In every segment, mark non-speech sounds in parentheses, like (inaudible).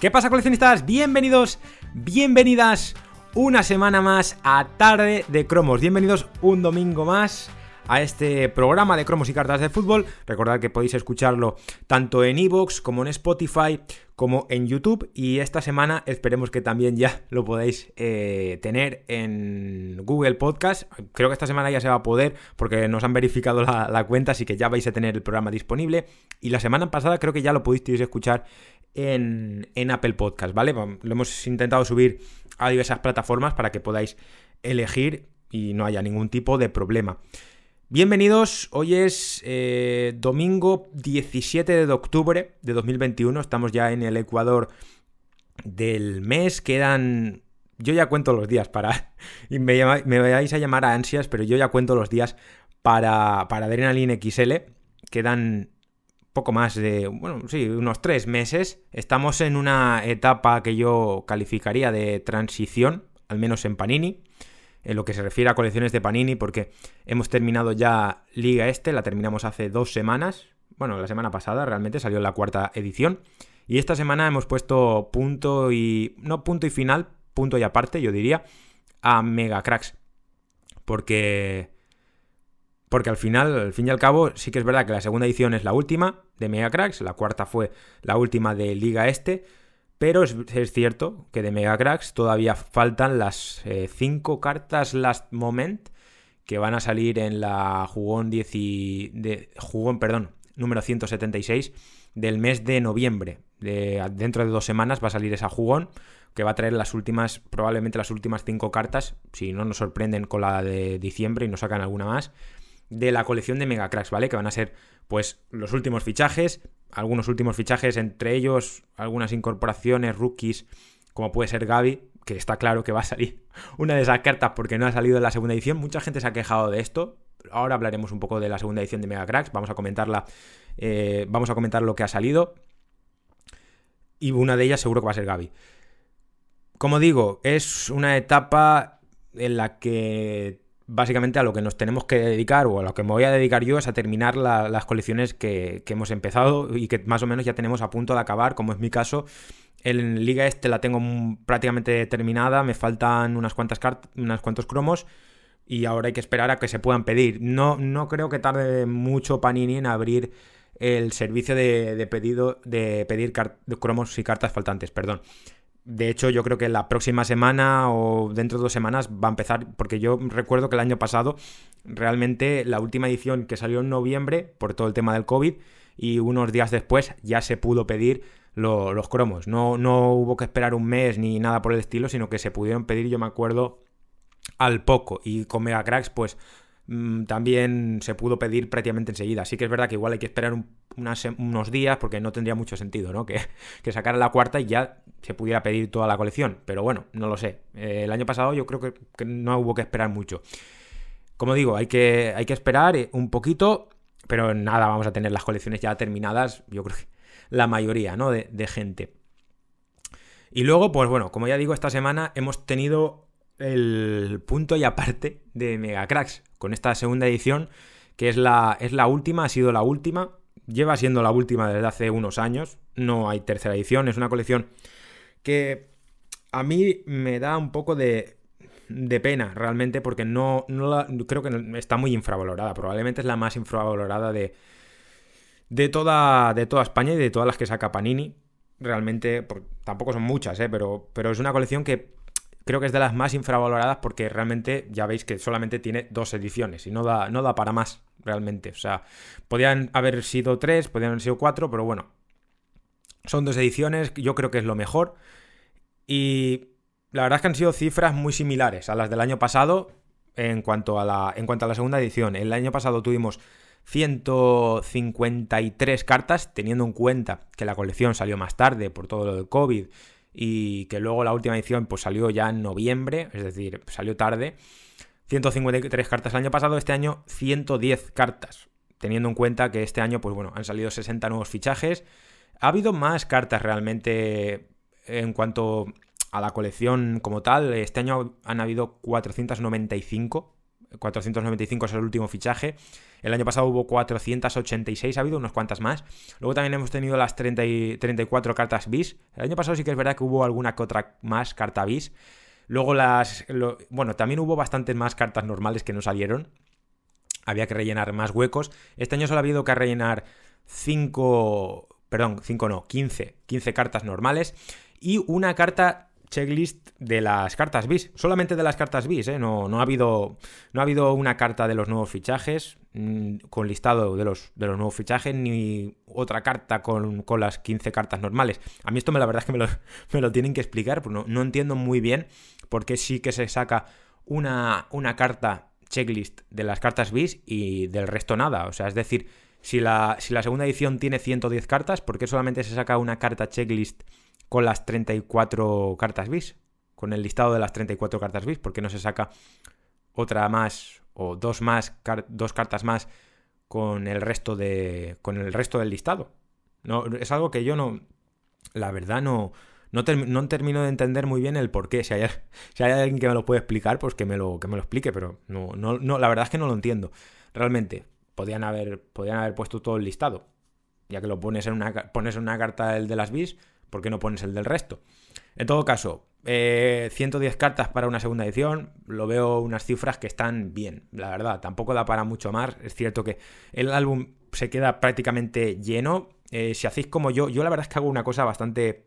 ¿Qué pasa coleccionistas? Bienvenidos, bienvenidas una semana más a Tarde de Cromos. Bienvenidos un domingo más a este programa de cromos y cartas de fútbol. Recordad que podéis escucharlo tanto en iVoox como en Spotify como en YouTube y esta semana esperemos que también ya lo podáis eh, tener en Google Podcast. Creo que esta semana ya se va a poder porque nos han verificado la, la, cuenta, así que ya vais a tener el programa disponible. Y la semana pasada creo que ya lo pudisteis escuchar en, Apple Podcast, ¿vale? Lo hemos intentado subir a diversas plataformas para que podáis elegir y no haya ningún tipo de problema. Bienvenidos, hoy es eh, domingo 17 de octubre de 2021, estamos ya en el Ecuador del mes, quedan... Yo ya cuento los días para... (laughs) Y me, me vais a llamar a ansias, pero yo ya cuento los días para, para Adrenaline XL. Quedan poco más de, bueno, sí, unos tres meses. Estamos en una etapa que yo calificaría de transición, al menos en Panini, en lo que se refiere a colecciones de Panini, porque hemos terminado ya Liga Este, la terminamos hace dos semanas, bueno, la semana pasada realmente salió la cuarta edición, y esta semana hemos puesto punto y, no punto y final, punto y aparte, yo diría, a Mega Cracks, porque porque al final, al fin y al cabo, sí que es verdad que la segunda edición es la última de Mega Cracks, la cuarta fue la última de Liga Este, pero es, cierto que de Mega Cracks todavía faltan las 5 eh, cartas Last Moment que van a salir en la jugón, 10 de, jugón perdón, número 176 del mes de noviembre. De, dentro de dos semanas va a salir esa jugón que va a traer las últimas, probablemente las últimas 5 cartas, si no nos sorprenden con la de diciembre y nos sacan alguna más de la colección de Mega Cracks, ¿vale? Que van a ser, pues, los últimos fichajes, algunos últimos fichajes, entre ellos algunas incorporaciones, rookies, como puede ser Gaby, que está claro que va a salir (laughs) una de esas cartas porque no ha salido en la segunda edición. Mucha gente se ha quejado de esto. Ahora hablaremos un poco de la segunda edición de Mega Cracks. Vamos a comentarla. Eh, vamos a comentar lo que ha salido. Y una de ellas seguro que va a ser Gaby. Como digo, es una etapa en la que básicamente a lo que nos tenemos que dedicar o a lo que me voy a dedicar yo es a terminar las colecciones que, hemos empezado y que más o menos ya tenemos a punto de acabar, como es mi caso. En Liga Este la tengo prácticamente terminada, me faltan unas cuantas cartas, unos cuantos cromos y ahora hay que esperar a que se puedan pedir. No, no creo que tarde mucho Panini en abrir el servicio de, pedido de pedir cromos y cartas faltantes, perdón. De hecho, yo creo que la próxima semana o dentro de dos semanas va a empezar, porque yo recuerdo que el año pasado, realmente la última edición que salió en noviembre, por todo el tema del COVID, y unos días después ya se pudo pedir los cromos. No, no hubo que esperar un mes ni nada por el estilo, sino que se pudieron pedir, yo me acuerdo, al poco. Y con Mega Cracks, pues Mm, también se pudo pedir prácticamente enseguida. Así que es verdad que igual hay que esperar unos días porque no tendría mucho sentido, ¿no? (laughs) Que, que sacara la cuarta y ya se pudiera pedir toda la colección. Pero bueno, no lo sé. Eh, el año pasado yo creo que, no hubo que esperar mucho. Como digo, hay que, hay que esperar eh, un poquito, pero nada, vamos a tener las colecciones ya terminadas. Yo creo que la mayoría, ¿no? De, de gente. Y luego, pues bueno, como ya digo, esta semana hemos tenido el punto y aparte de Mega Cracks con esta segunda edición, que es la, es la última, ha sido la última, lleva siendo la última desde hace unos años, no hay tercera edición, es una colección que a mí me da un poco de, de pena realmente porque no, no creo que está muy infravalorada, probablemente es la más infravalorada de, de, toda, de toda España y de todas las que saca Panini. Realmente, tampoco son muchas, ¿eh? pero, pero es una colección que creo que es de las más infravaloradas porque realmente ya veis que solamente tiene dos ediciones y no da, no da para más realmente. O sea, podían haber sido tres, podían haber sido cuatro, pero bueno, son dos ediciones, yo creo que es lo mejor. Y la verdad es que han sido cifras muy similares a las del año pasado en cuanto a la, en cuanto a la segunda edición. El año pasado tuvimos 153 cartas, teniendo en cuenta que la colección salió más tarde por todo lo del COVID y que luego la última edición pues salió ya en noviembre, es decir, salió tarde. 153 cartas el año pasado, este año 110 cartas, teniendo en cuenta que este año pues bueno, han salido 60 nuevos fichajes. Ha habido más cartas realmente en cuanto a la colección como tal. Este año han habido 495 495 es el último fichaje. El año pasado hubo 486, ha habido unas cuantas más. Luego también hemos tenido las 30 y 34 cartas bis. El año pasado sí que es verdad que hubo alguna que otra más carta bis. Luego las... bueno, también hubo bastantes más cartas normales que no salieron. Había que rellenar más huecos. Este año solo ha habido que rellenar 5... Perdón, 5 no, 15. 15 cartas normales. Y una carta checklist de las cartas bis, solamente de las cartas bis, ¿eh? no, no, ha habido, no ha habido una carta de los nuevos fichajes mm, con listado de los, de los nuevos fichajes, ni otra carta con, las 15 cartas normales. A mí esto me, la verdad es que (laughs) me lo, tienen que explicar, pues no, no, entiendo muy bien por qué sí que se saca una, una carta checklist de las cartas bis y del resto nada. O sea, es decir, si la, si la segunda edición tiene 110 cartas, ¿por qué solamente se saca una carta checklist? Con las 34 cartas bis, con el listado de las 34 cartas bis, porque no se saca otra más o dos más, dos cartas más con el resto de con el resto del listado. No, es algo que yo no la verdad no no, termino de entender muy bien el por qué. Si hay, (laughs) si hay alguien que me lo puede explicar, pues que me lo, que me lo explique, pero no, no, no, la verdad es que no lo entiendo. Realmente, podían haber, podían haber puesto todo el listado. Ya que lo pones en una, pones en una carta el de las bis, ¿por qué no pones el del resto? En todo caso, 110 eh, cartas para una segunda edición, lo veo unas cifras que están bien, la verdad, tampoco da para mucho más, es cierto que el álbum se queda prácticamente lleno, eh, si hacéis como yo, yo la verdad es que hago una cosa bastante...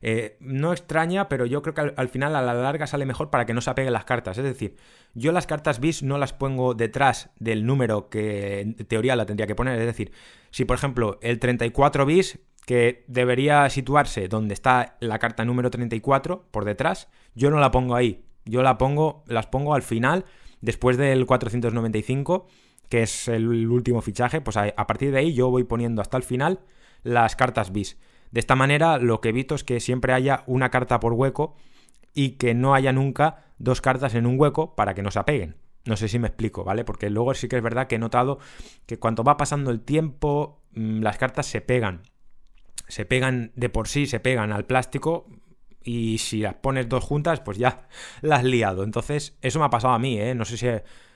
Eh, no extraña, pero yo creo que al, final a la larga sale mejor para que no se apeguen las cartas. Es decir, yo las cartas bis no las pongo detrás del número que en teoría la tendría que poner. Es decir, si por ejemplo el 34 bis que debería situarse donde está la carta número 34 por detrás, yo no la pongo ahí, yo la pongo, las pongo al final, después del 495, que es el último fichaje, pues a, partir de ahí yo voy poniendo hasta el final las cartas bis. De esta manera lo que evito es que siempre haya una carta por hueco y que no haya nunca dos cartas en un hueco para que no se apeguen. No sé si me explico, ¿vale? Porque luego sí que es verdad que he notado que cuando va pasando el tiempo, mm, las cartas se pegan se pegan de por sí, se pegan al plástico y si las pones dos juntas, pues ya (laughs) las liado. Entonces, eso me ha pasado a mí, ¿eh? No sé si,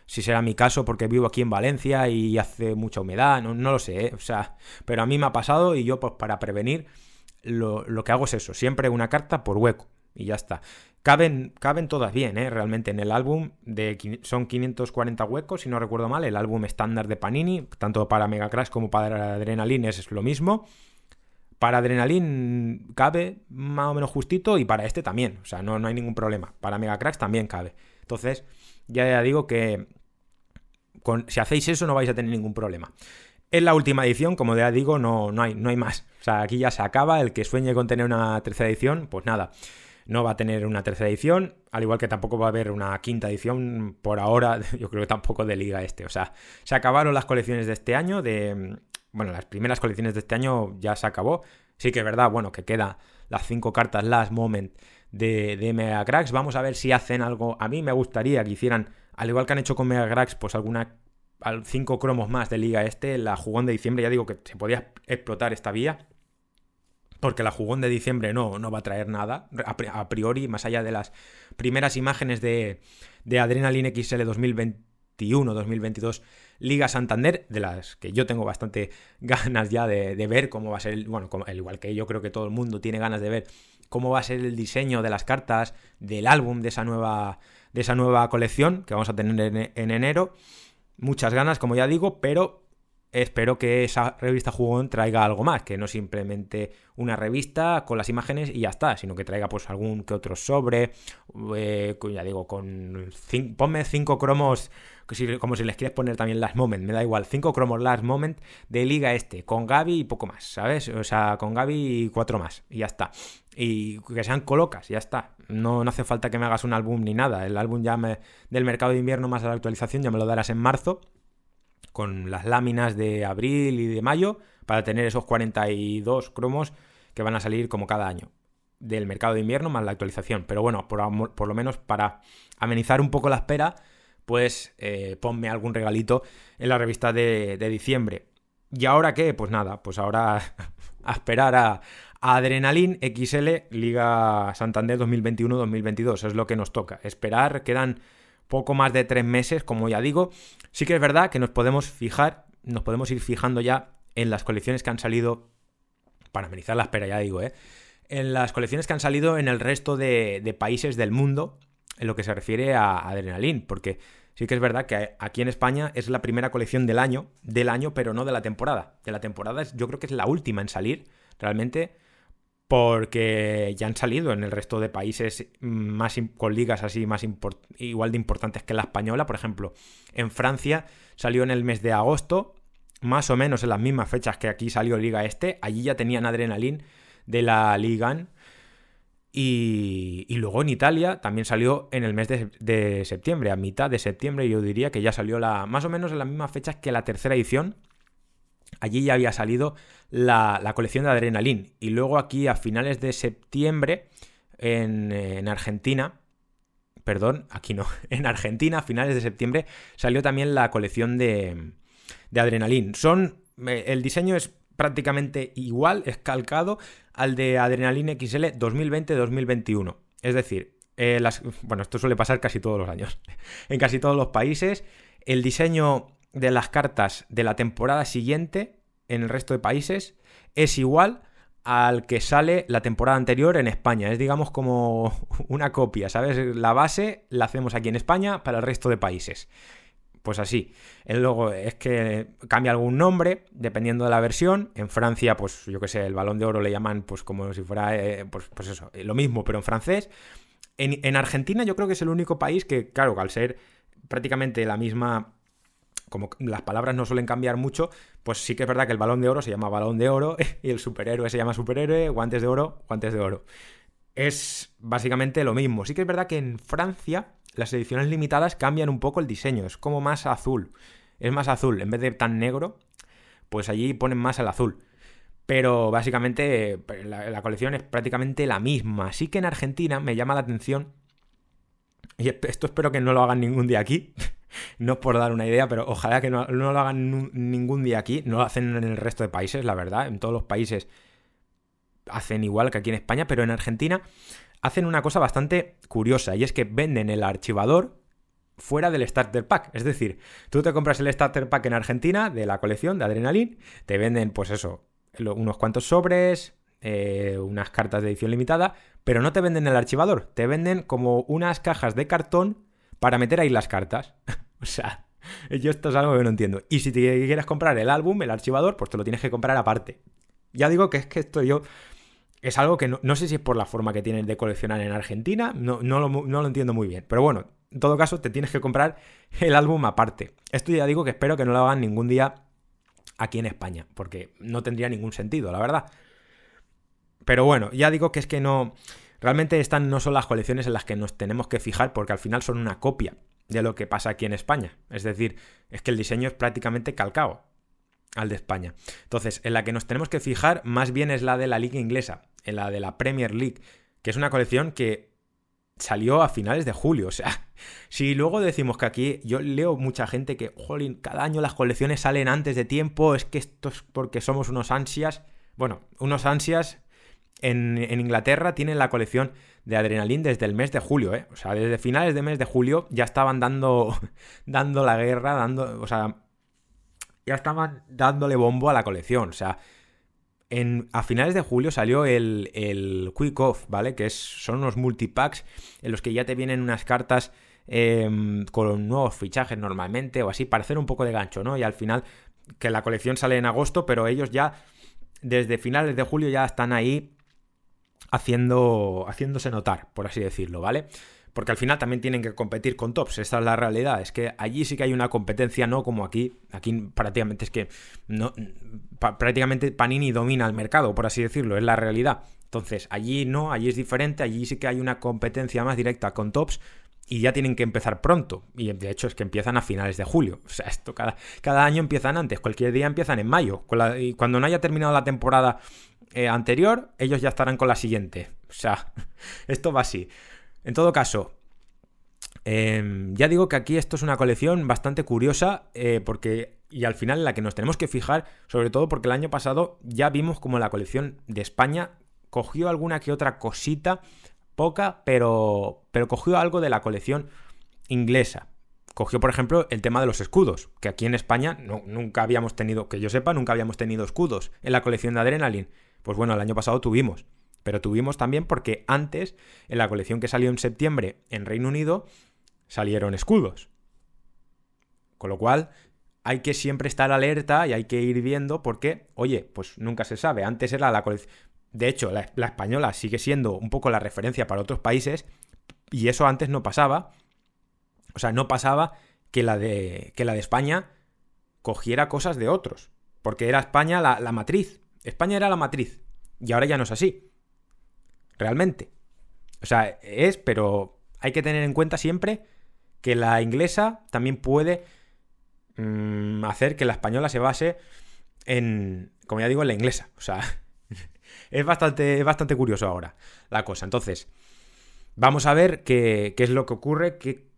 si será mi caso porque vivo aquí en Valencia y hace mucha humedad, no, lo sé, ¿eh? O sea, pero a mí me ha pasado y yo, pues para prevenir, lo, que hago es eso, siempre una carta por hueco y ya está. Caben, caben todas bien, ¿eh? realmente en el álbum de, son 540 huecos, si no recuerdo mal, el álbum estándar de Panini, tanto para Mega Crash como para Adrenaline es lo mismo. Para Adrenaline cabe más o menos justito y para este también. O sea, no, no hay ningún problema. Para Mega Cracks también cabe. Entonces, ya, digo que si hacéis eso no vais a tener ningún problema. En la última edición, como ya digo, no, no, hay, no hay más. O sea, aquí ya se acaba. El que sueñe con tener una tercera edición, pues nada, no va a tener una tercera edición. Al igual que tampoco va a haber una quinta edición por ahora. (laughs) Yo creo que tampoco de liga este. O sea, se acabaron las colecciones de este año de bueno, las primeras colecciones de este año ya se acabó. Sí que es verdad, bueno, que queda las cinco cartas Last Moment de, Mega Cracks. Vamos a ver si hacen algo. A mí me gustaría que hicieran, al igual que han hecho con Mega Cracks, pues alguna cinco cromos más de liga este. La jugón de diciembre, ya digo que se podía explotar esta vía. Porque la jugón de diciembre no, no va a traer nada, a priori, más allá de las primeras imágenes de, de Adrenaline XL 2021-2022 Liga Santander, de las que yo tengo bastante (laughs) ganas ya de, ver cómo va a ser, bueno, al igual que yo creo que todo el mundo tiene ganas de ver cómo va a ser el diseño de las cartas del álbum de esa nueva, de esa nueva colección que vamos a tener en, enero. Muchas ganas, como ya digo, pero espero que esa revista Jugón traiga algo más, que no simplemente una revista con las imágenes y ya está, sino que traiga pues algún que otro sobre, eh, ya digo, con ponme cinco cromos como si les quieres poner también Last Moment, me da igual, 5 cromos Last Moment de Liga Este, con Gaby y poco más, ¿sabes? O sea, con Gaby y cuatro más, y ya está. Y que sean colocas, ya está. No, no hace falta que me hagas un álbum ni nada. El álbum ya me, del mercado de invierno más a la actualización ya me lo darás en marzo, con las láminas de abril y de mayo, para tener esos 42 cromos que van a salir como cada año del mercado de invierno más la actualización. Pero bueno, por, por, lo menos para amenizar un poco la espera, pues eh, ponme algún regalito en la revista de, diciembre. ¿Y ahora qué? Pues nada, pues ahora (laughs) a esperar a, Adrenalin XL Liga Santander 2021-2022. Es lo que nos toca. Esperar, quedan poco más de tres meses, como ya digo. Sí que es verdad que nos podemos fijar, nos podemos ir fijando ya en las colecciones que han salido, para amenizar la espera, ya digo, ¿eh? en las colecciones que han salido en el resto de, países del mundo, en lo que se refiere a Adrenalin, porque sí que es verdad que aquí en España es la primera colección del año, del año, pero no de la temporada. De la temporada yo creo que es la última en salir, realmente, porque ya han salido en el resto de países más con ligas así más igual de importantes que la española. Por ejemplo, en Francia salió en el mes de agosto, más o menos en las mismas fechas que aquí salió Liga Este. Allí ya tenían Adrenalin de la Ligan. Y, luego en Italia también salió en el mes de, septiembre, a mitad de septiembre yo diría que ya salió la más o menos en las mismas fechas que la tercera edición. Allí ya había salido la, colección de Adrenalin. Y luego aquí a finales de septiembre en, en Argentina, perdón, aquí no, (laughs) en Argentina a finales de septiembre salió también la colección de, de Adrenalin. Son, eh, el diseño es prácticamente igual, es calcado al de Adrenaline XL 2020-2021. Es decir, eh, bueno, esto suele pasar casi todos los años. (laughs) en casi todos los países, el diseño de las cartas de la temporada siguiente en el resto de países es igual al que sale la temporada anterior en España. Es digamos como (laughs) una copia, ¿sabes? La base la hacemos aquí en España para el resto de países pues así. El logo es que cambia algún nombre dependiendo de la versión. En Francia, pues yo que sé, el balón de oro le llaman pues como si fuera, eh, pues, pues, eso, eh, lo mismo, pero en francés. En, Argentina yo creo que es el único país que, claro, al ser prácticamente la misma como las palabras no suelen cambiar mucho, pues sí que es verdad que el balón de oro se llama balón de oro (laughs) y el superhéroe se llama superhéroe, guantes de oro, guantes de oro. Es básicamente lo mismo. Sí que es verdad que en Francia las ediciones limitadas cambian un poco el diseño, es como más azul. Es más azul, en vez de tan negro, pues allí ponen más el azul. Pero básicamente la, colección es prácticamente la misma. Así que en Argentina me llama la atención, y esto espero que no lo hagan ningún día aquí, (laughs) no por dar una idea, pero ojalá que no, no lo hagan ningún día aquí, no lo hacen en el resto de países, la verdad, en todos los países hacen igual que aquí en España, pero en Argentina hacen una cosa bastante curiosa y es que venden el archivador fuera del starter pack. Es decir, tú te compras el starter pack en Argentina de la colección de Adrenalin, te venden pues eso, unos cuantos sobres, eh, unas cartas de edición limitada, pero no te venden el archivador, te venden como unas cajas de cartón para meter ahí las cartas. (laughs) o sea, yo esto es algo que no entiendo. Y si te quieres comprar el álbum, el archivador, pues te lo tienes que comprar aparte. Ya digo que es que esto yo es algo que no, sé si es por la forma que tienen de coleccionar en Argentina, no, no, lo, entiendo muy bien. Pero bueno, en todo caso, te tienes que comprar el álbum aparte. Esto ya digo que espero que no lo hagan ningún día aquí en España, porque no tendría ningún sentido, la verdad. Pero bueno, ya digo que es que no. Realmente estas no son las colecciones en las que nos tenemos que fijar, porque al final son una copia de lo que pasa aquí en España. Es decir, es que el diseño es prácticamente calcado al de España. Entonces, en la que nos tenemos que fijar más bien es la de la liga inglesa, en la de la Premier League, que es una colección que salió a finales de julio. (laughs) O sea, si luego decimos que aquí, yo leo mucha gente que, jolín, cada año las colecciones salen antes de tiempo, es que esto es porque somos unos ansias. Bueno, unos ansias en, Inglaterra tienen la colección de Adrenalin desde el mes de julio, ¿eh? O sea, desde finales de mes de julio ya estaban dando, (laughs) dando la guerra, dando, o sea, ya estaban dándole bombo a la colección. O sea, a finales de julio salió el, Quick Off, ¿vale? Que es, son unos multipacks en los que ya te vienen unas cartas em, con nuevos fichajes normalmente o así, para hacer un poco de gancho, ¿no? Y al final, que la colección sale en agosto, pero ellos ya desde finales de julio ya están ahí haciendo, haciéndose notar, por así decirlo, ¿vale? porque al final también tienen que competir con tops, esa es la realidad, es que allí sí que hay una competencia, no como aquí, aquí prácticamente es que no, prácticamente Panini domina el mercado, por así decirlo, es la realidad. Entonces, allí no, allí es diferente, allí sí que hay una competencia más directa con tops y ya tienen que empezar pronto. Y de hecho es que empiezan a finales de julio. O sea, esto cada, cada año empiezan antes, cualquier día empiezan en mayo. y cuando no haya terminado la temporada eh, anterior, ellos ya estarán con la siguiente. O sea, (laughs) esto va así. En todo caso, em, ya digo que aquí esto es una colección bastante curiosa eh, porque y al final en la que nos tenemos que fijar, sobre todo porque el año pasado ya vimos como la colección de España cogió alguna que otra cosita, poca, pero, pero cogió algo de la colección inglesa cogió, por ejemplo, el tema de los escudos, que aquí en España nunca habíamos tenido, que yo sepa, nunca habíamos tenido escudos en la colección de Adrenaline. Pues bueno, el año pasado tuvimos, pero tuvimos también porque antes, en la colección que salió en septiembre en Reino Unido, salieron escudos. Con lo cual, hay que siempre estar alerta y hay que ir viendo porque, oye, pues nunca se sabe. Antes era la colección... De hecho, la, la española sigue siendo un poco la referencia para otros países y eso antes no pasaba o sea, no pasaba que la de, que la de España cogiera cosas de otros. Porque era España la, la matriz. España era la matriz. Y ahora ya no es así. Realmente. O sea, es, pero hay que tener en cuenta siempre que la inglesa también puede mmm, hacer que la española se base en, como ya digo, en la inglesa. O sea, (laughs) es bastante, es bastante curioso ahora la cosa. Entonces, vamos a ver qué, qué es lo que ocurre, qué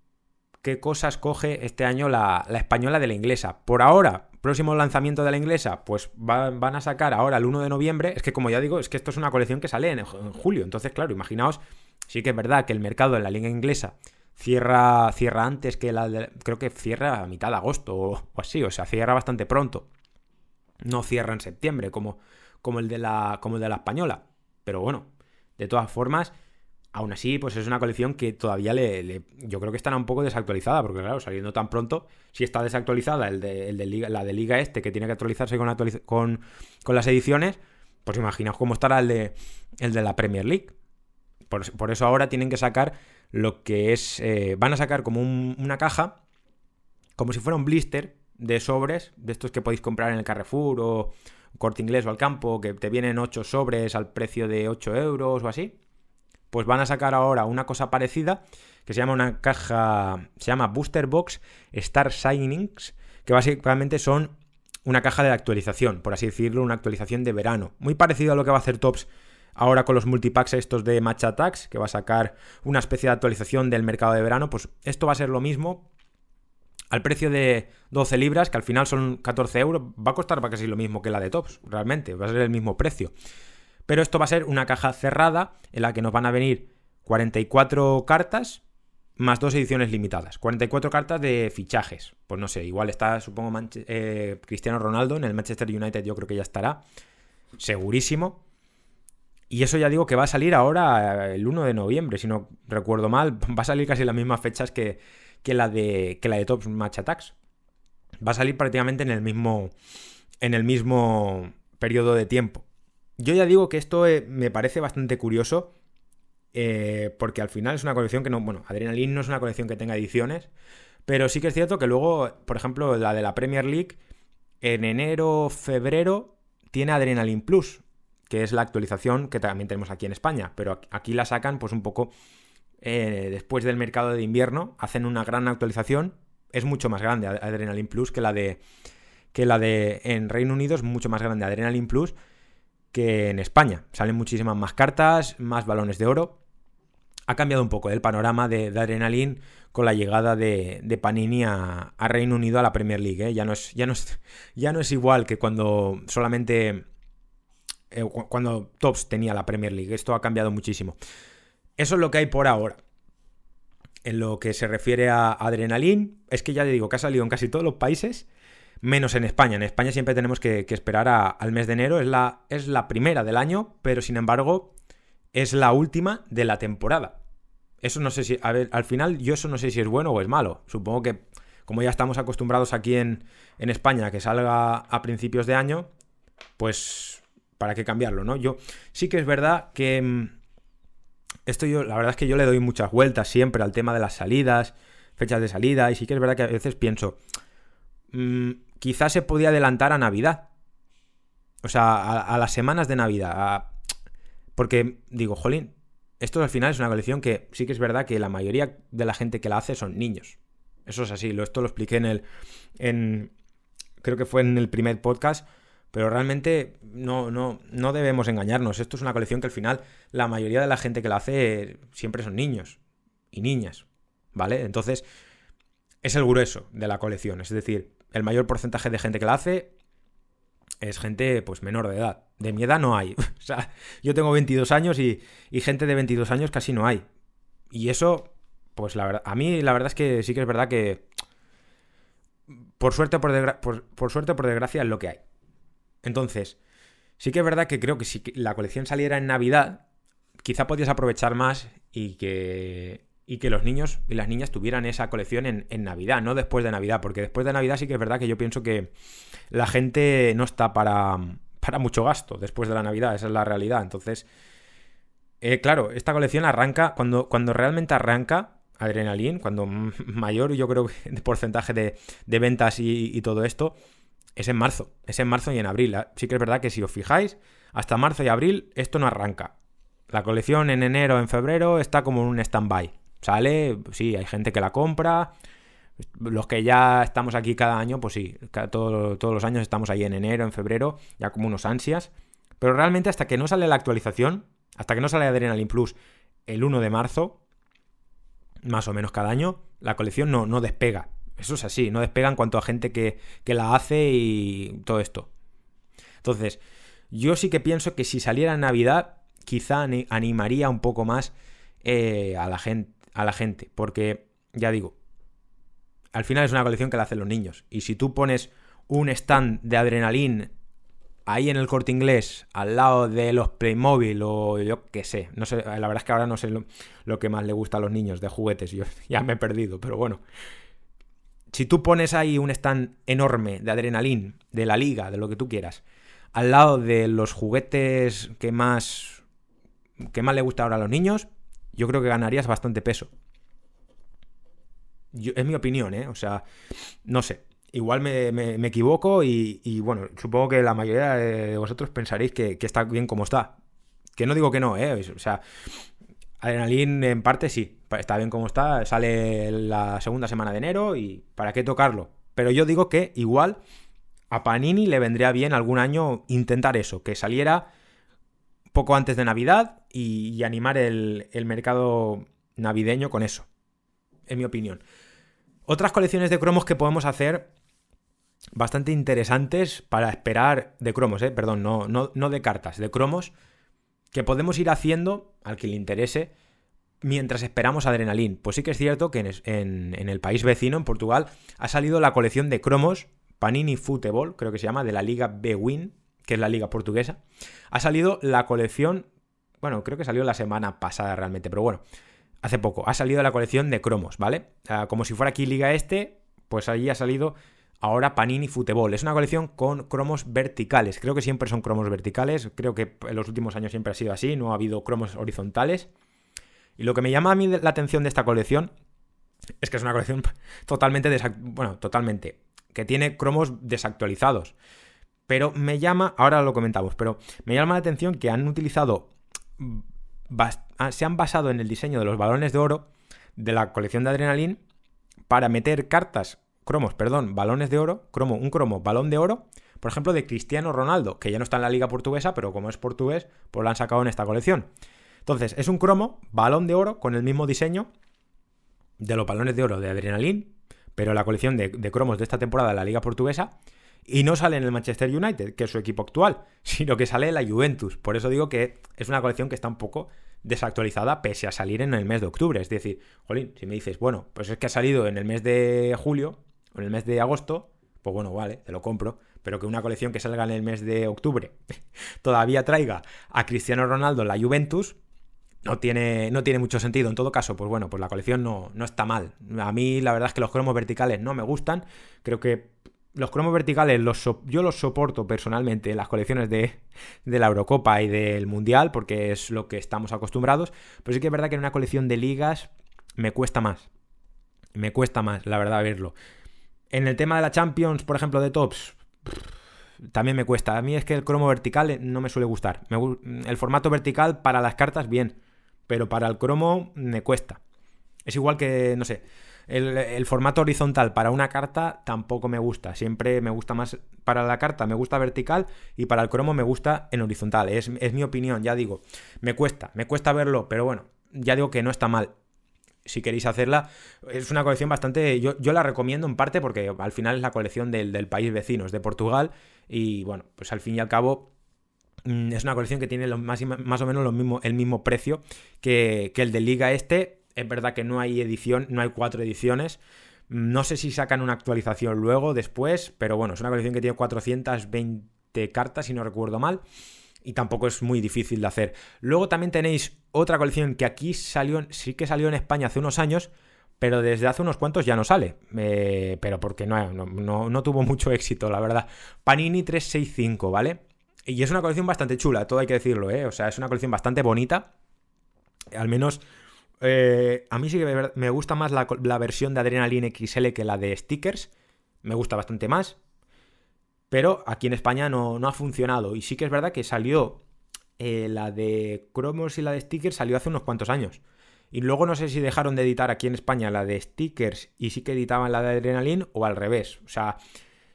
qué cosas coge este año la, española de la inglesa. Por ahora, próximo lanzamiento de la inglesa, pues van a sacar ahora el 1 de noviembre. Es que como ya digo, es que esto es una colección que sale en, julio. Entonces, claro, imaginaos, sí que es verdad que el mercado en la liga inglesa cierra, cierra antes que la de, creo que cierra a mitad de agosto o, así, o sea, cierra bastante pronto. No cierra en septiembre como, como, el de la, como el de la española. Pero bueno, de todas formas, Aún así, pues es una colección que todavía le, yo creo que estará un poco desactualizada, porque claro, saliendo tan pronto, si está desactualizada el de, la de Liga Este, que tiene que actualizarse con, las ediciones, pues imaginaos cómo estará el de, el de la Premier League. Por, eso ahora tienen que sacar lo que es... Eh, van a sacar como una caja, como si fuera un blister de sobres, de estos que podéis comprar en el Carrefour o Corte Inglés o al campo, que te vienen 8 sobres al precio de 8 euros o así pues van a sacar ahora una cosa parecida que se llama una caja, se llama Booster Box Star Signings, que básicamente son una caja de actualización, por así decirlo, una actualización de verano. Muy parecido a lo que va a hacer Tops ahora con los multipacks estos de Match Attacks, que va a sacar una especie de actualización del mercado de verano, pues esto va a ser lo mismo. Al precio de 12 libras, que al final son 14 euros, va a costar casi lo mismo que la de Tops, realmente, va a ser el mismo precio. Pero esto va a ser una caja cerrada en la que nos van a venir 44 cartas más dos ediciones limitadas. 44 cartas de fichajes. Pues no sé, igual está, supongo, eh, Cristiano Ronaldo en el Manchester United, yo creo que ya estará. Segurísimo. Y eso ya digo que va a salir ahora eh, el 1 de noviembre, si no recuerdo mal. (laughs) Va a salir casi las mismas fechas que, la, de, que la de Top Match Attacks. Va a salir prácticamente en el mismo, en el mismo periodo de tiempo. Yo ya digo que esto eh, me parece bastante curioso. Eh, porque al final es una colección que no. Bueno, Adrenaline no es una colección que tenga ediciones. Pero sí que es cierto que luego, por ejemplo, la de la Premier League, en enero, febrero, tiene Adrenaline Plus, que es la actualización que también tenemos aquí en España. Pero aquí la sacan, pues un poco eh, después del mercado de invierno. Hacen una gran actualización. Es mucho más grande Adrenaline Plus que la de. Que la de. En Reino Unido es mucho más grande Adrenaline Plus que en España. Salen muchísimas más cartas, más balones de oro. Ha cambiado un poco el panorama de, Adrenaline con la llegada de, Panini a, Reino Unido a la Premier League. ¿eh? Ya, no es, (laughs) igual que cuando solamente eh, cuando Tops tenía la Premier League. Esto ha cambiado muchísimo. Eso es lo que hay por ahora. En lo que se refiere a Adrenaline, es que ya le digo que ha salido en casi todos los países menos en España. En España siempre tenemos que, esperar al mes de enero, es la, es la primera del año, pero sin embargo es la última de la temporada. Eso no sé si, a ver, al final yo eso no sé si es bueno o es malo. Supongo que como ya estamos acostumbrados aquí en, en España que salga a principios de año, pues para qué cambiarlo, ¿no? Yo sí que es verdad que mm, esto yo, la verdad es que yo le doy muchas vueltas siempre al tema de las salidas, fechas de salida, y sí que es verdad que a veces pienso, mmm, quizás se podía adelantar a Navidad. O sea, a, las semanas de Navidad. Porque digo, jolín, esto al final es una colección que sí que es verdad que la mayoría de la gente que la hace son niños. Eso es así, esto lo expliqué en el. En, creo que fue en el primer podcast. Pero realmente no, no, no debemos engañarnos. Esto es una colección que al final la mayoría de la gente que la hace siempre son niños y niñas. ¿Vale? Entonces, es el grueso de la colección. Es decir, el mayor porcentaje de gente que la hace es gente pues menor de edad. De mi edad no hay. (laughs) o sea, yo tengo 22 años y, gente de 22 años casi no hay. Y eso, pues la verdad, a mí la verdad es que sí que es verdad que por suerte por, por, suerte por desgracia es lo que hay. Entonces, sí que es verdad que creo que si la colección saliera en Navidad, quizá podías aprovechar más y que, y que los niños y las niñas tuvieran esa colección en, en, Navidad, no después de Navidad, porque después de Navidad sí que es verdad que yo pienso que la gente no está para, para mucho gasto después de la Navidad, esa es la realidad. Entonces, eh, claro, esta colección arranca, cuando, cuando realmente arranca Adrenaline, cuando (laughs) mayor yo creo que de porcentaje de, ventas y, todo esto, es en marzo, es en marzo y en abril. Sí que es verdad que si os fijáis, hasta marzo y abril esto no arranca. La colección en enero, en febrero está como en un stand-by. Sale, sí, hay gente que la compra. Los que ya estamos aquí cada año, pues sí, todos los años estamos ahí en enero, en febrero, ya como unos ansias. Pero realmente hasta que no sale la actualización, hasta que no sale Adrenaline Plus el 1 de marzo, más o menos cada año, la colección no, no despega. Eso es así, no despega en cuanto a gente que, que la hace y todo esto. Entonces, yo sí que pienso que si saliera en Navidad, quizá animaría un poco más eh, a, la gente, a la gente. Porque, ya digo, al final es una colección que la hacen los niños. Y si tú pones un stand de adrenalina ahí en el corte inglés, al lado de los Playmobil o yo qué sé, no sé, la verdad es que ahora no sé lo, que más le gusta a los niños de juguetes, yo (laughs) ya me he perdido, pero bueno. Si tú pones ahí un stand enorme de adrenalín, de la liga, de lo que tú quieras, al lado de los juguetes que más que más le gusta ahora a los niños, yo creo que ganarías bastante peso. es mi opinión, ¿eh? O sea, no sé igual me, equivoco y, bueno, supongo que la mayoría de vosotros pensaréis que, está bien como está. Que no digo que no, ¿eh? O sea, Adrenalin en parte sí, está bien como está, sale la segunda semana de enero y ¿para qué tocarlo? Pero yo digo que igual a Panini le vendría bien algún año intentar eso, que saliera poco antes de Navidad y, animar el, mercado navideño con eso, en mi opinión. Otras colecciones de cromos que podemos hacer bastante interesantes para esperar de cromos, ¿eh? perdón, no, no, no de cartas, de cromos que podemos ir haciendo al que le interese mientras esperamos Adrenalin. Pues sí que es cierto que en, en, el país vecino, en Portugal, ha salido la colección de cromos Panini Football, creo que se llama, de la Liga B-Win, que es la liga portuguesa. Ha salido la colección, bueno, creo que salió la semana pasada realmente, pero bueno, hace poco, ha salido la colección de cromos, ¿vale? Ah, como si fuera aquí Liga Este, pues allí ha salido ahora Panini Futebol. Es una colección con cromos verticales. Creo que siempre son cromos verticales. Creo que en los últimos años siempre ha sido así. No ha habido cromos horizontales. Y lo que me llama a mí la atención de esta colección es que es una colección (laughs) totalmente bueno, totalmente que tiene cromos desactualizados. Pero me llama, ahora lo comentamos, pero me llama la atención que han utilizado ah, se han basado en el diseño de los balones de oro de la colección de Adrenalin para meter cartas cromos, perdón, balones de oro, cromo, un cromo, balón de oro, por ejemplo, de Cristiano Ronaldo, que ya no está en la liga portuguesa, pero como es portugués, pues lo han sacado en esta colección. Entonces, es un cromo, balón de oro, con el mismo diseño de los balones de oro de Adrenalin, pero la colección de, cromos de esta temporada de la liga portuguesa, y no sale en el Manchester United, que es su equipo actual, (laughs) sino que sale en la Juventus. Por eso digo que es una colección que está un poco desactualizada pese a salir en el mes de octubre. Es decir, jolín, si me dices, bueno, pues es que ha salido en el mes de julio, en el mes de agosto, pues bueno, vale, te lo compro. Pero que una colección que salga en el mes de octubre (laughs) todavía traiga a Cristiano Ronaldo en la Juventus, no tiene, no tiene mucho sentido. En todo caso, pues bueno, pues la colección no, no está mal. A mí la verdad es que los cromos verticales no me gustan. Creo que los cromos verticales los yo los soporto personalmente en las colecciones de, de, la Eurocopa y del Mundial, porque es lo que estamos acostumbrados. Pero sí que es verdad que en una colección de ligas me cuesta más. Me cuesta más, la verdad, verlo. En el tema de la Champions, por ejemplo, de tops, también me cuesta. A mí es que el cromo vertical no me suele gustar. el formato vertical para las cartas, bien, pero para el cromo me cuesta. Es igual que, no sé, el, formato horizontal para una carta tampoco me gusta. Siempre me gusta más para la carta, me gusta vertical y para el cromo me gusta en horizontal. Es, es mi opinión, ya digo. Me cuesta, me cuesta verlo, pero bueno, ya digo que no está mal si queréis hacerla. Es una colección bastante. Yo, la recomiendo en parte porque al final es la colección del, país vecino, es de Portugal. Y bueno, pues al fin y al cabo. Mm, es una colección que tiene más, más o menos lo mismo, el mismo precio que, el de Liga Este. Es verdad que no hay edición, no hay cuatro ediciones. No sé si sacan una actualización luego, después, pero bueno, es una colección que tiene 420 cartas, si no recuerdo mal y tampoco es muy difícil de hacer. Luego también tenéis otra colección que aquí salió, sí que salió en España hace unos años, pero desde hace unos cuantos ya no sale. Eh, pero porque no, no, no, tuvo mucho éxito, la verdad. Panini 365, ¿vale? Y es una colección bastante chula, todo hay que decirlo, ¿eh? O sea, es una colección bastante bonita. Al menos eh, a mí sí que me gusta más la, versión de Adrenaline XL que la de stickers. Me gusta bastante más pero aquí en España no, ha funcionado. Y sí que es verdad que salió eh, la de cromos y la de stickers salió hace unos cuantos años. Y luego no sé si dejaron de editar aquí en España la de stickers y sí que editaban la de Adrenaline o al revés. O sea,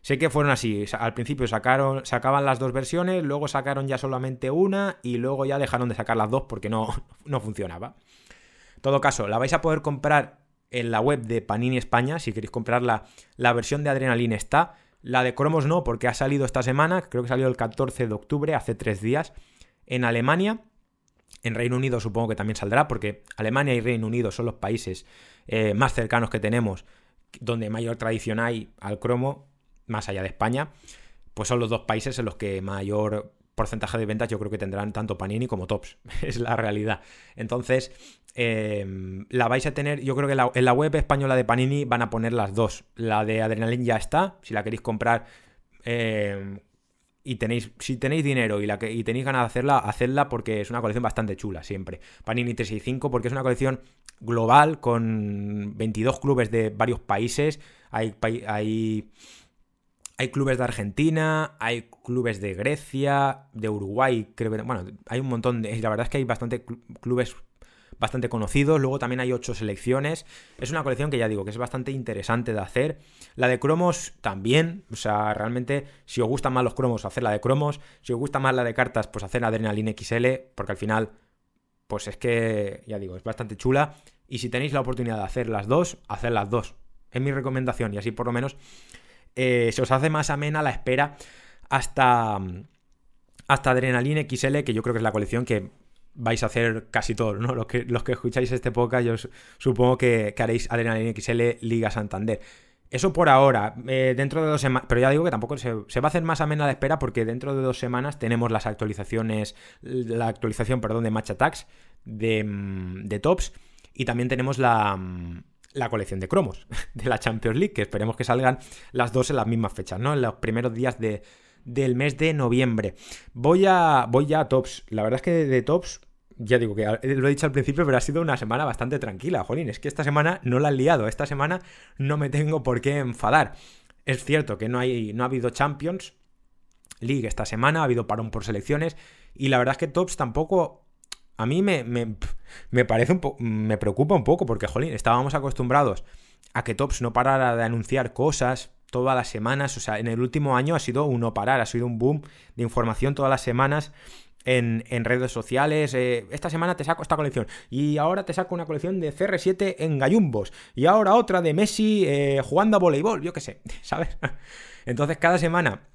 sé que fueron así. Al principio sacaron, sacaban las dos versiones, luego sacaron ya solamente una y luego ya dejaron de sacar las dos porque no, (laughs) no funcionaba. En todo caso, la vais a poder comprar en la web de Panini España. Si queréis comprarla, la versión de Adrenaline está. La de cromos no, porque ha salido esta semana, creo que salió el 14 de octubre, hace tres días, en Alemania. En Reino Unido supongo que también saldrá, porque Alemania y Reino Unido son los países eh, más cercanos que tenemos, donde mayor tradición hay al cromo, más allá de España. Pues son los dos países en los que mayor porcentaje de ventas yo creo que tendrán tanto Panini como Tops. (laughs) es la realidad. Entonces, em, la vais a tener, yo creo que en la web española de Panini van a poner las dos. La de Adrenaline ya está, si la queréis comprar em, y tenéis, si tenéis dinero y, la que, y tenéis ganas de hacerla, hacedla porque es una colección bastante chula siempre. Panini 365 porque es una colección global con 22 clubes de varios países. Hay, hay hay clubes de Argentina, hay clubes de Grecia, de Uruguay, creo que, bueno, hay un montón de, la verdad es que hay bastante clubes bastante conocidos, luego también hay ocho selecciones, es una colección que ya digo que es bastante interesante de hacer, la de cromos también, o sea, realmente si os gustan más los cromos, hacer la de cromos, si os gusta más la de cartas, pues hacer Adrenaline XL, porque al final, pues es que, ya digo, es bastante chula, y si tenéis la oportunidad de hacer las dos, hacer las dos, es mi recomendación, y así por lo menos eh, se os hace más amena la espera hasta, hasta Adrenaline XL, que yo creo que es la colección que vais a hacer casi todos, ¿no? Los que, los que escucháis este podcast, yo supongo que, haréis Adrenaline XL Liga Santander. Eso por ahora, eh, dentro de dos semanas, pero ya digo que tampoco se, va a hacer más amena la espera porque dentro de dos semanas tenemos las actualizaciones, la actualización, perdón, de Match Attacks, de, de Tops, y también tenemos la, la colección de cromos (laughs) de la Champions League, que esperemos que salgan las dos en las mismas fechas, ¿no? En los primeros días de, del mes de noviembre. Voy a, voy ya a tops. La verdad es que de tops, ya digo que lo he dicho al principio, pero ha sido una semana bastante tranquila, Jolín. Es que esta semana no la han liado, esta semana no me tengo por qué enfadar. Es cierto que no, hay, no ha habido Champions League esta semana, ha habido parón por selecciones, y la verdad es que tops tampoco a mí me, me, parece un me preocupa un poco porque, jolín, estábamos acostumbrados a que Tops no parara de anunciar cosas todas las semanas, o sea, en el último año ha sido un no parar, ha sido un boom de información todas las semanas en, redes sociales. Eh, esta semana te saco esta colección y ahora te saco una colección de CR7 en gallumbos y ahora otra de Messi eh, jugando a voleibol, yo qué sé, (laughs) ¿sabes? Entonces cada semana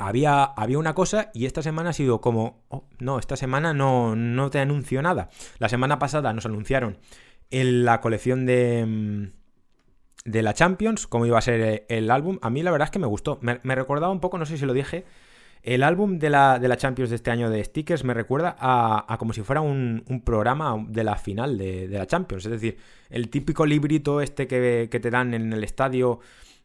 había, había una cosa y esta semana ha sido como, oh, no, esta semana no, no te anuncio nada. La semana pasada nos anunciaron en la colección de, mm, de la Champions, cómo iba a ser el álbum. A mí la verdad es que me gustó. Me, recordaba un poco, no sé si lo dije, el álbum de la, de la, Champions de este año de stickers me recuerda a, como si fuera un, programa de la final de, de, la Champions. Es decir, el típico librito este que, que te dan en el estadio.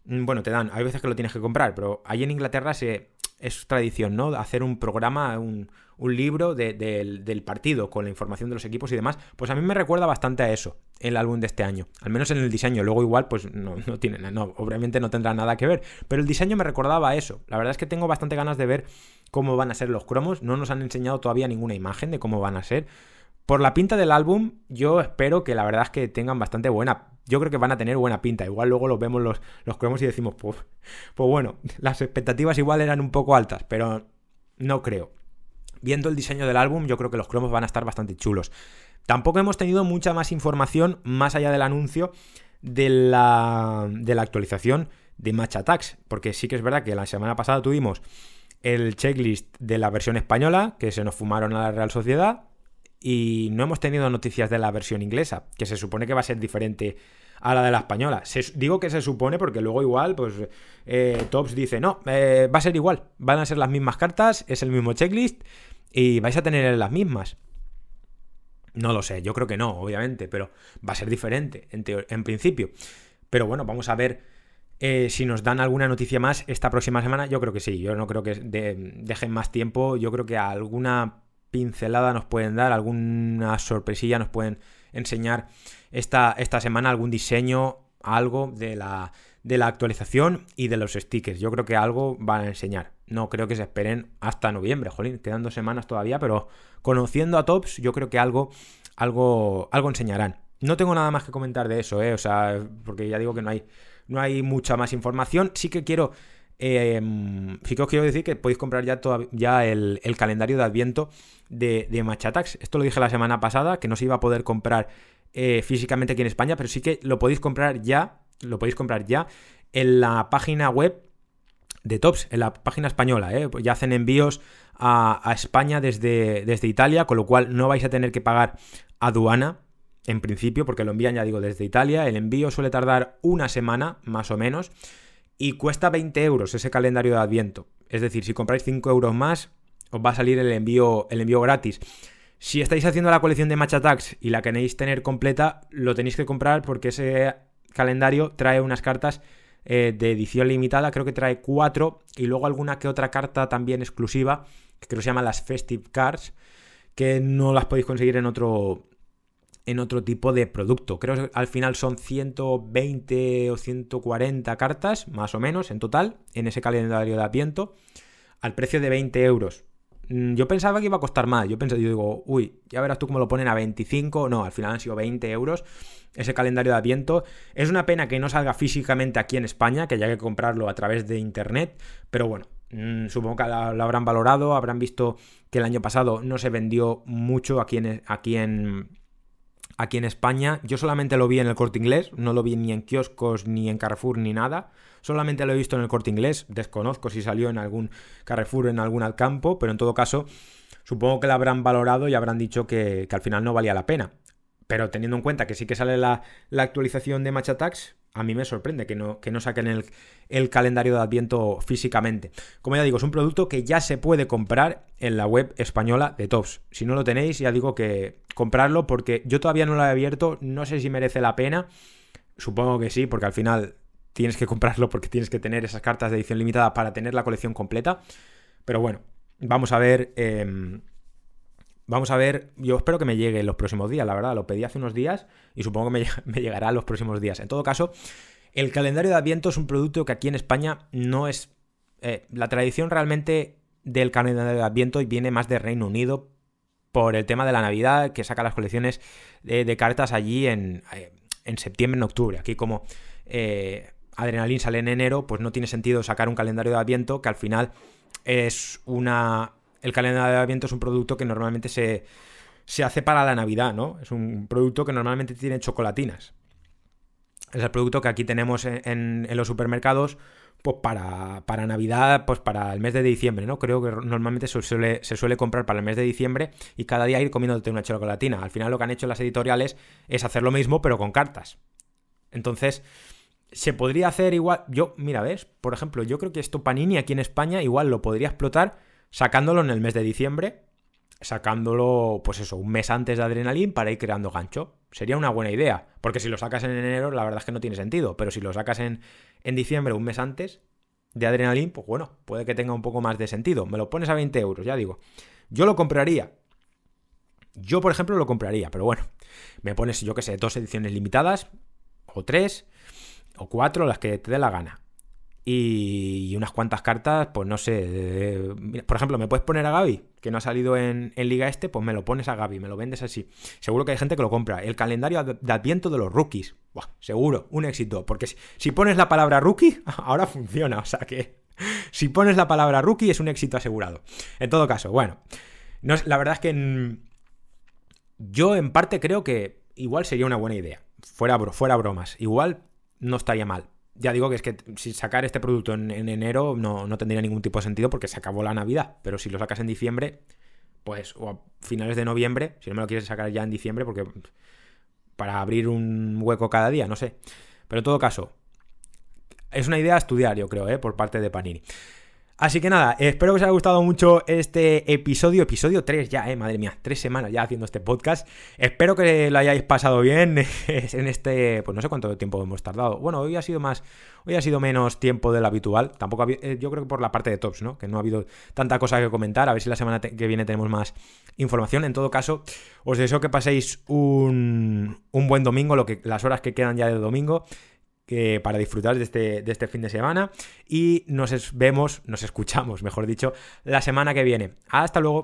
Mm, bueno, te dan, hay veces que lo tienes que comprar, pero ahí en Inglaterra se, es tradición, ¿no? Hacer un programa, un, libro del partido con la información de los equipos y demás. Pues a mí me recuerda bastante a eso, el álbum de este año. Al menos en el diseño. Luego igual, pues no, no tiene, no, obviamente no tendrá nada que ver. Pero el diseño me recordaba a eso. La verdad es que tengo bastante ganas de ver cómo van a ser los cromos. No nos han enseñado todavía ninguna imagen de cómo van a ser. Por la pinta del álbum, yo espero que la verdad es que tengan bastante buena. Yo creo que van a tener buena pinta. Igual luego los vemos los, los cromos y decimos, pues, pues bueno, (laughs) las expectativas igual eran un poco altas, pero no creo. Viendo el diseño del álbum, yo creo que los cromos van a estar bastante chulos. Tampoco hemos tenido mucha más información más allá del anuncio de la, de la actualización de Match Attacks, porque sí que es verdad que la semana pasada tuvimos el checklist de la versión española, que se nos fumaron a la Real Sociedad, y no hemos tenido noticias de la versión inglesa, que se supone que va a ser diferente a la de la española. digo que se supone porque luego igual, pues eh, Tops dice, no, eh, va a ser igual, van a ser las mismas cartas, es el mismo checklist y vais a tener las mismas. No lo sé, yo creo que no, obviamente, pero va a ser diferente en, principio. Pero bueno, vamos a ver eh, si nos dan alguna noticia más esta próxima semana. Yo creo que sí, yo no creo que dejen más tiempo. Yo creo que alguna pincelada nos pueden dar, alguna sorpresilla nos pueden enseñar esta, esta semana, algún diseño, algo de la, de la actualización y de los stickers. Yo creo que algo van a enseñar. No creo que se esperen hasta noviembre, jolín, quedan dos semanas todavía, pero conociendo a Tops, yo creo que algo, algo, algo enseñarán. No tengo nada más que comentar de eso, ¿eh? O sea, porque ya digo que no hay, no hay mucha más información. Sí que quiero sí que os quiero decir que podéis comprar ya, ya el, calendario de Adviento de, de Machatax. Esto lo dije la semana pasada, que no se iba a poder comprar eh, físicamente aquí en España, pero sí que lo podéis comprar ya, lo podéis comprar ya en la página web de Tops, en la página española. ¿eh? Ya hacen envíos a, España desde, desde Italia, con lo cual no vais a tener que pagar aduana en principio, porque lo envían, ya digo, desde Italia. El envío suele tardar una semana, más o menos, y cuesta 20 euros ese calendario de Adviento. Es decir, si compráis 5 euros más, os va a salir el envío, el envío gratis. Si estáis haciendo la colección de Machatax y la queréis tener completa, lo tenéis que comprar porque ese calendario trae unas cartas eh, de edición limitada, creo que trae cuatro, y luego alguna que otra carta también exclusiva, que creo que se llama las Festive Cards, que no las podéis conseguir en otro, en otro tipo de producto. Creo que al final son 120 o 140 cartas, más o menos, en total, en ese calendario de Adviento, al precio de 20 euros. Mm, yo pensaba que iba a costar más. Yo pensé, yo digo, uy, ya verás tú cómo lo ponen a 25. No, al final han sido 20 euros ese calendario de Adviento. Es una pena que no salga físicamente aquí en España, que haya que comprarlo a través de internet. Pero bueno, mm, supongo que lo, habrán valorado, habrán visto que el año pasado no se vendió mucho aquí en, aquí en, aquí en España. Yo solamente lo vi en el corte inglés, no lo vi ni en kioscos, ni en Carrefour, ni nada. Solamente lo he visto en el corte inglés, desconozco si salió en algún Carrefour, en algún Alcampo, pero en todo caso, supongo que lo habrán valorado y habrán dicho que, al final no valía la pena. Pero teniendo en cuenta que sí que sale la, actualización de Match Attacks, a mí me sorprende que no, que no saquen el, el, calendario de Adviento físicamente. Como ya digo, es un producto que ya se puede comprar en la web española de Tops. Si no lo tenéis, ya digo que comprarlo porque yo todavía no lo he abierto, no sé si merece la pena. Supongo que sí, porque al final tienes que (laughs) comprarlo porque tienes que tener esas cartas de edición limitada para tener la colección completa. Pero bueno, vamos a ver. Em, vamos a ver. Yo espero que me llegue en los próximos días, la verdad. Lo pedí hace unos días y supongo que (laughs) me, llegará en los próximos días. En todo caso, el calendario de Adviento es un producto que aquí en España no es. Eh, la tradición realmente del calendario de Adviento viene más de Reino Unido por el tema de la Navidad, que saca las colecciones de, cartas allí en, eh, en septiembre, en octubre. Aquí como. Eh, Adrenalin sale en enero, pues no tiene sentido sacar un calendario de Adviento que al final es una... El calendario de Adviento es un producto que normalmente se, se hace para la Navidad, ¿no? Es un producto que normalmente tiene chocolatinas. Es el producto que aquí tenemos en, los supermercados pues para, para, Navidad, pues para el mes de diciembre, ¿no? Creo que normalmente se suele, se suele, comprar para el mes de diciembre y cada día ir comiéndote una chocolatina. Al final lo que han hecho las editoriales es hacer lo mismo pero con cartas. Entonces, se podría hacer igual. Yo, mira, ves, por ejemplo, yo creo que esto Panini aquí en España igual lo podría explotar sacándolo en el mes de diciembre, sacándolo, pues eso, un mes antes de Adrenalin para ir creando gancho. Sería una buena idea, porque si lo sacas en enero, la verdad es que no tiene sentido, pero si lo sacas en, en diciembre, un mes antes de Adrenalin, pues bueno, puede que tenga un poco más de sentido. Me lo pones a 20 euros, ya digo. Yo lo compraría. Yo, por ejemplo, lo compraría, pero bueno, me pones, yo qué sé, dos ediciones limitadas o tres o cuatro, las que te dé la gana. Y, unas cuantas cartas, pues no sé. por ejemplo, ¿me puedes poner a Gaby? Que no ha salido en, Liga Este, pues me lo pones a Gaby, me lo vendes así. Seguro que hay gente que lo compra. El calendario de Adviento de los rookies. Seguro, un éxito. Porque si, pones la palabra rookie, (laughs) ahora funciona. O sea que (laughs) si pones la palabra rookie es un éxito asegurado. En todo caso, bueno. No, la verdad es que yo en parte creo que igual sería una buena idea. Fuera, fuera bromas. Igual no estaría mal. Ya digo que es que si sacar este producto en, enero no, tendría ningún tipo de sentido porque se acabó la Navidad, pero si lo sacas en diciembre, pues, o a finales de noviembre, si no me lo quieres sacar ya en diciembre, porque para abrir un hueco cada día, no sé. Pero en todo caso, es una idea a estudiar, yo creo, ¿eh? por parte de Panini. Así que nada, espero que os haya gustado mucho este episodio, episodio 3 ya, eh, madre mía, tres semanas ya haciendo este podcast. Espero que lo hayáis pasado bien (laughs) en este, pues no sé cuánto tiempo hemos tardado. Bueno, hoy ha sido más, hoy ha sido menos tiempo del habitual. Tampoco eh, yo creo que por la parte de tops, ¿no? Que no ha habido tanta cosa que comentar. A ver si la semana que viene tenemos más información. En todo caso, os deseo que paséis un, un buen domingo, lo que, las horas que quedan ya del domingo para disfrutar de este, de este fin de semana. Y nos vemos, nos escuchamos, (laughs) mejor dicho, la semana que viene. Hasta luego.